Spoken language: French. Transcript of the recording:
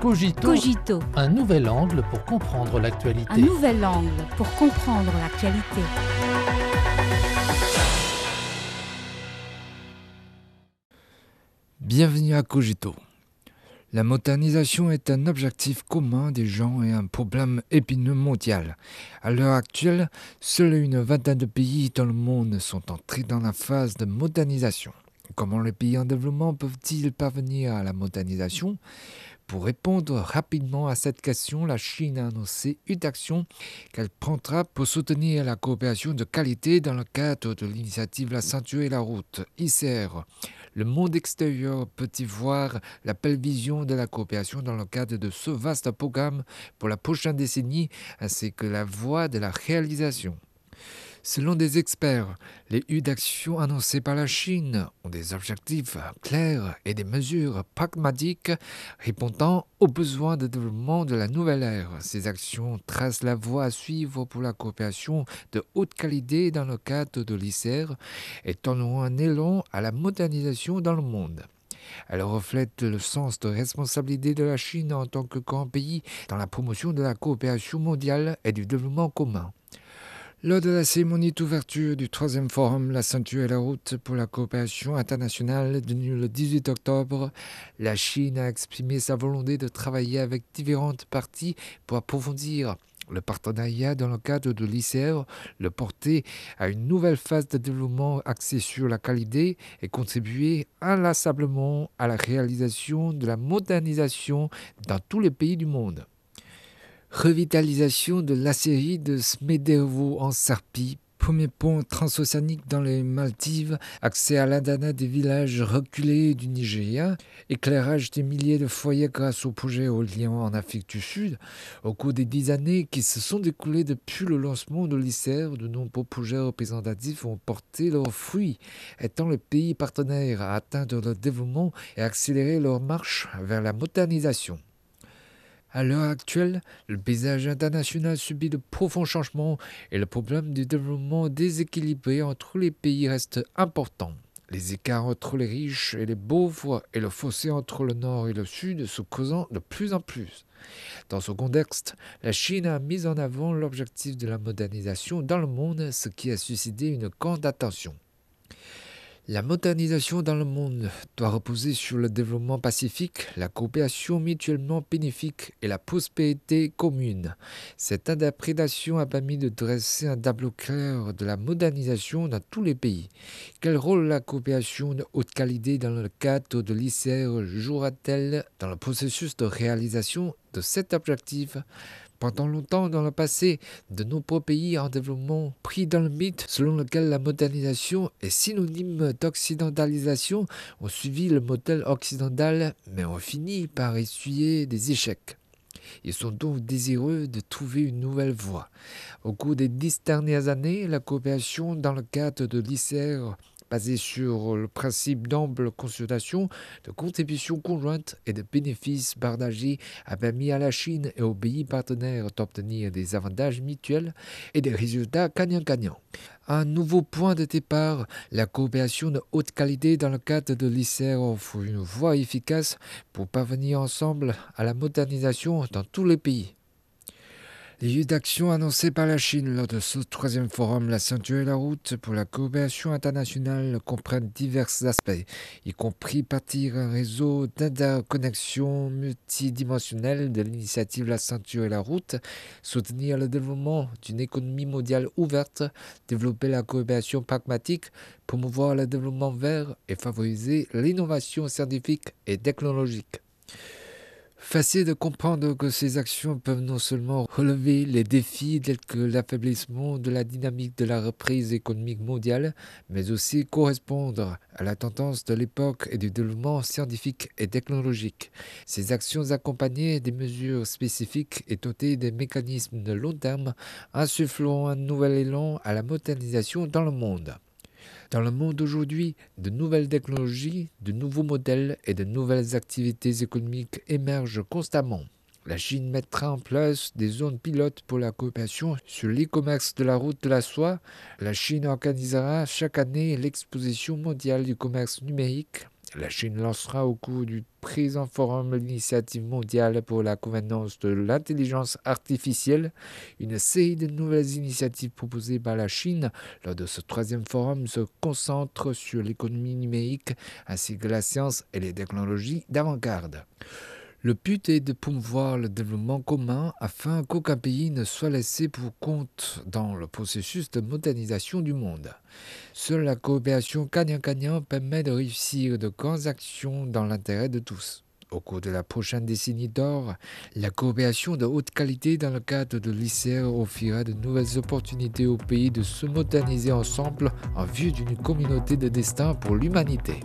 Cogito, Cogito, un nouvel angle pour comprendre l'actualité. un nouvel angle pour comprendre l'actualité. Bienvenue à Cogito. La modernisation est un objectif commun des gens et un problème épineux mondial. À l'heure actuelle, seuls une vingtaine de pays dans le monde sont entrés dans la phase de modernisation. Comment les pays en développement peuvent-ils parvenir à la modernisation? Pour répondre rapidement à cette question, la Chine a annoncé une action qu'elle prendra pour soutenir la coopération de qualité dans le cadre de l'initiative La ceinture et la route, ICR. Le monde extérieur peut y voir la belle vision de la coopération dans le cadre de ce vaste programme pour la prochaine décennie ainsi que la voie de la réalisation. Selon des experts, les U d'action annoncées par la Chine ont des objectifs clairs et des mesures pragmatiques répondant aux besoins de développement de la nouvelle ère. Ces actions tracent la voie à suivre pour la coopération de haute qualité dans le cadre de l'ICR et donneront un élan à la modernisation dans le monde. Elle reflète le sens de responsabilité de la Chine en tant que grand pays dans la promotion de la coopération mondiale et du développement commun. Lors de la cérémonie d'ouverture du troisième forum La ceinture et la route pour la coopération internationale tenue le 18 octobre, la Chine a exprimé sa volonté de travailler avec différentes parties pour approfondir le partenariat dans le cadre de l'ICR, le porter à une nouvelle phase de développement axée sur la qualité et contribuer inlassablement à la réalisation de la modernisation dans tous les pays du monde. Revitalisation de l'acérie de Smederevo en Sarpi, premier pont transocéanique dans les Maldives, accès à l'Internet des villages reculés du Nigeria, éclairage des milliers de foyers grâce au projet éolien en Afrique du Sud. Au cours des dix années qui se sont découlées depuis le lancement de l'ICR, de nombreux projets représentatifs ont porté leurs fruits, étant les pays partenaires à atteindre leur développement et accélérer leur marche vers la modernisation. À l'heure actuelle, le paysage international subit de profonds changements et le problème du développement déséquilibré entre les pays reste important. Les écarts entre les riches et les pauvres et le fossé entre le nord et le sud se causant de plus en plus. Dans ce contexte, la Chine a mis en avant l'objectif de la modernisation dans le monde, ce qui a suscité une grande attention. La modernisation dans le monde doit reposer sur le développement pacifique, la coopération mutuellement bénéfique et la prospérité commune. Cette interprétation a permis de dresser un tableau clair de la modernisation dans tous les pays. Quel rôle la coopération de haute qualité dans le cadre de l'ICR jouera-t-elle dans le processus de réalisation de cet objectif? Pendant longtemps dans le passé, de nombreux pays en développement pris dans le mythe selon lequel la modernisation est synonyme d'occidentalisation ont suivi le modèle occidental mais ont fini par essuyer des échecs. Ils sont donc désireux de trouver une nouvelle voie. Au cours des dix dernières années, la coopération dans le cadre de l'ICR basée sur le principe d'ample consultation, de contribution conjointe et de bénéfices partagés a permis à la Chine et aux pays partenaires d'obtenir des avantages mutuels et des résultats gagnant-gagnant. Un nouveau point de départ, la coopération de haute qualité dans le cadre de l'ICR offre une voie efficace pour parvenir ensemble à la modernisation dans tous les pays. Les lieux d'action annoncés par la Chine lors de ce troisième forum La ceinture et la route pour la coopération internationale comprennent divers aspects, y compris partir un réseau d'interconnexion multidimensionnelle de l'initiative La ceinture et la route, soutenir le développement d'une économie mondiale ouverte, développer la coopération pragmatique, promouvoir le développement vert et favoriser l'innovation scientifique et technologique. Facile de comprendre que ces actions peuvent non seulement relever les défis tels que l'affaiblissement de la dynamique de la reprise économique mondiale, mais aussi correspondre à la tendance de l'époque et du développement scientifique et technologique. Ces actions accompagnées des mesures spécifiques et dotées des mécanismes de long terme insuffleront un nouvel élan à la modernisation dans le monde. Dans le monde d'aujourd'hui, de nouvelles technologies, de nouveaux modèles et de nouvelles activités économiques émergent constamment. La Chine mettra en place des zones pilotes pour la coopération sur l'e-commerce de la route de la soie. La Chine organisera chaque année l'exposition mondiale du commerce numérique La Chine lancera au cours du présent forum l'initiative mondiale pour la gouvernance de l'intelligence artificielle, une série de nouvelles initiatives proposées par la Chine lors de ce troisième forum se concentrent sur l'économie numérique ainsi que la science et les technologies d'avant-garde. Le but est de promouvoir le développement commun afin qu'aucun pays ne soit laissé pour compte dans le processus de modernisation du monde. Seule la coopération gagnant-gagnant permet de réussir de grandes actions dans l'intérêt de tous. Au cours de la prochaine décennie d'or, la coopération de haute qualité dans le cadre de l'ICR offrira de nouvelles opportunités aux pays de se moderniser ensemble en vue d'une communauté de destin pour l'humanité.